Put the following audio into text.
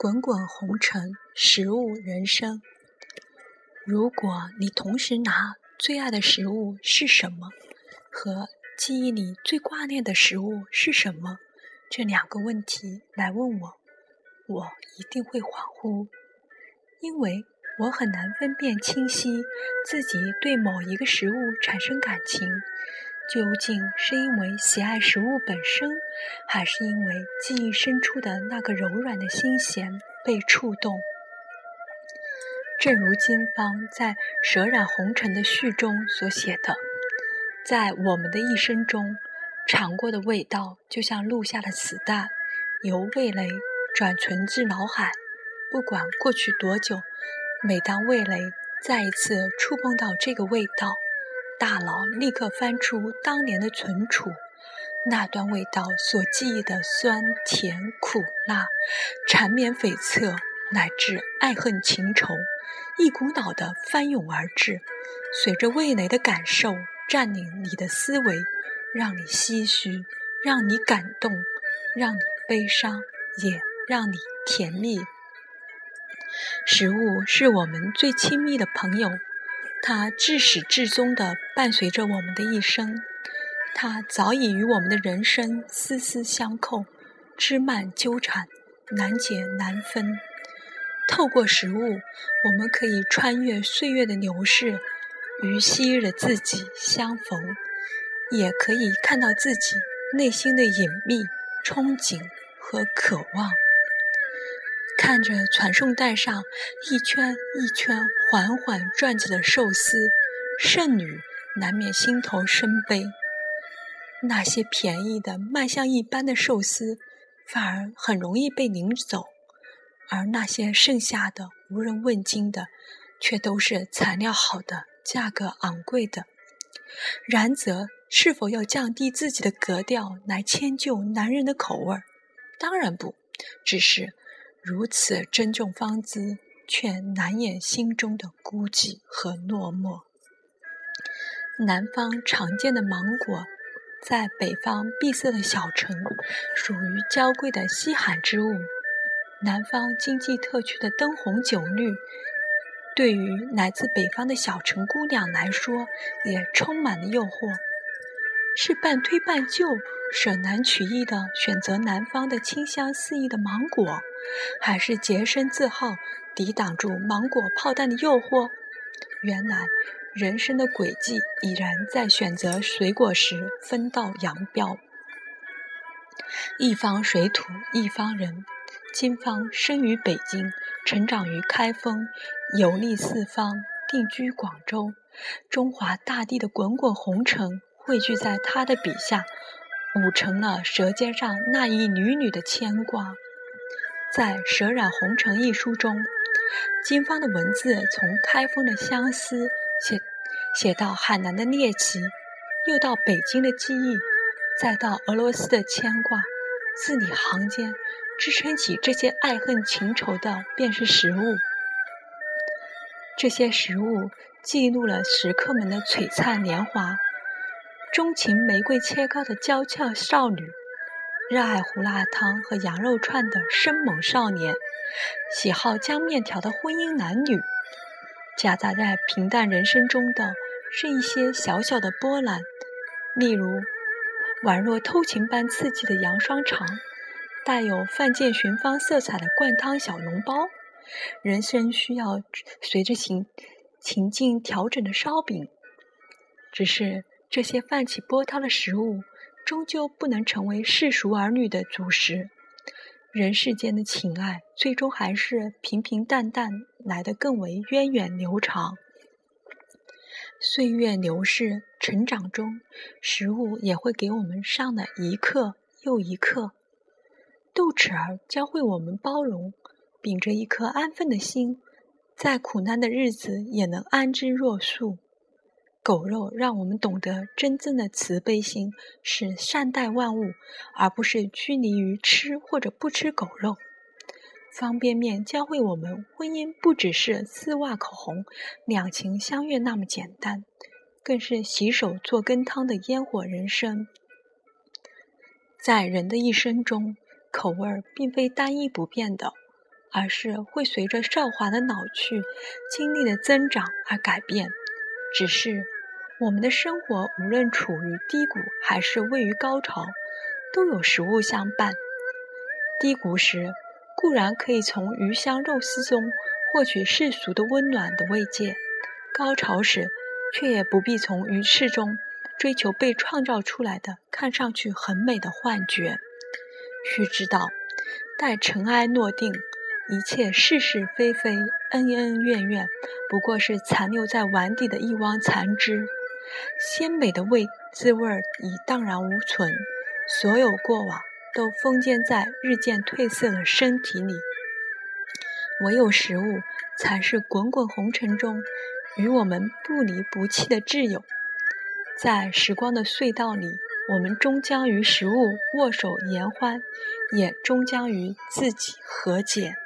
滚滚红尘，食物人生。如果你同时拿最爱的食物是什么和记忆里最挂念的食物是什么这两个问题来问我，我一定会恍惚，因为我很难分辨清晰自己对某一个食物产生感情。究竟是因为喜爱食物本身，还是因为记忆深处的那个柔软的心弦被触动？正如金芳在《舌染红尘》的序中所写的：“在我们的一生中，尝过的味道就像录下的磁带，由味蕾转存至脑海。不管过去多久，每当味蕾再一次触碰到这个味道。”大脑立刻翻出当年的存储，那段味道所记忆的酸甜苦辣、缠绵悱恻，乃至爱恨情仇，一股脑的翻涌而至，随着味蕾的感受占领你的思维，让你唏嘘，让你感动，让你悲伤，也让你甜蜜。食物是我们最亲密的朋友。它至始至终地伴随着我们的一生，它早已与我们的人生丝丝相扣，枝蔓纠缠，难解难分。透过食物，我们可以穿越岁月的流逝，与昔日的自己相逢，也可以看到自己内心的隐秘、憧憬和渴望。看着传送带上一圈一圈缓缓转着的寿司，剩女难免心头生悲。那些便宜的卖相一般的寿司，反而很容易被领走；而那些剩下的无人问津的，却都是材料好的、价格昂贵的。然则，是否要降低自己的格调来迁就男人的口味？当然不，只是。如此珍重芳姿，却难掩心中的孤寂和落寞。南方常见的芒果，在北方闭塞的小城，属于娇贵的稀罕之物。南方经济特区的灯红酒绿，对于来自北方的小城姑娘来说，也充满了诱惑。是半推半就，舍难取义的选择南方的清香四溢的芒果。还是洁身自好，抵挡住芒果炮弹的诱惑。原来，人生的轨迹已然在选择水果时分道扬镳。一方水土一方人，金芳生于北京，成长于开封，游历四方，定居广州。中华大地的滚滚红尘汇聚在他的笔下，舞成了《舌尖上那一缕缕的牵挂。在《舌染红尘》一书中，金芳的文字从开封的相思写写到海南的猎奇，又到北京的记忆，再到俄罗斯的牵挂，字里行间支撑起这些爱恨情仇的，便是食物。这些食物记录了食客们的璀璨年华，钟情玫瑰切糕的娇俏少女。热爱胡辣汤和羊肉串的生猛少年，喜好江面条的婚姻男女，夹杂在平淡人生中的是一些小小的波澜，例如宛若偷情般刺激的羊双肠，带有犯贱寻芳色彩的灌汤小笼包，人生需要随着情情境调整的烧饼。只是这些泛起波涛的食物。终究不能成为世俗儿女的主食，人世间的情爱，最终还是平平淡淡来得更为源远流长。岁月流逝，成长中，食物也会给我们上了一课又一课。豆豉儿教会我们包容，秉着一颗安分的心，在苦难的日子也能安之若素。狗肉让我们懂得真正的慈悲心是善待万物，而不是拘泥于吃或者不吃狗肉。方便面教会我们，婚姻不只是丝袜口红、两情相悦那么简单，更是洗手做羹汤的烟火人生。在人的一生中，口味并非单一不变的，而是会随着少华的老去、经历的增长而改变。只是我们的生活无论处于低谷还是位于高潮，都有食物相伴。低谷时固然可以从鱼香肉丝中获取世俗的温暖的慰藉，高潮时却也不必从鱼翅中追求被创造出来的看上去很美的幻觉。须知道，待尘埃落定。一切是是非非、恩恩怨怨，不过是残留在碗底的一汪残汁。鲜美的味滋味已荡然无存，所有过往都封建在日渐褪色的身体里。唯有食物，才是滚滚红尘中与我们不离不弃的挚友。在时光的隧道里，我们终将与食物握手言欢，也终将与自己和解。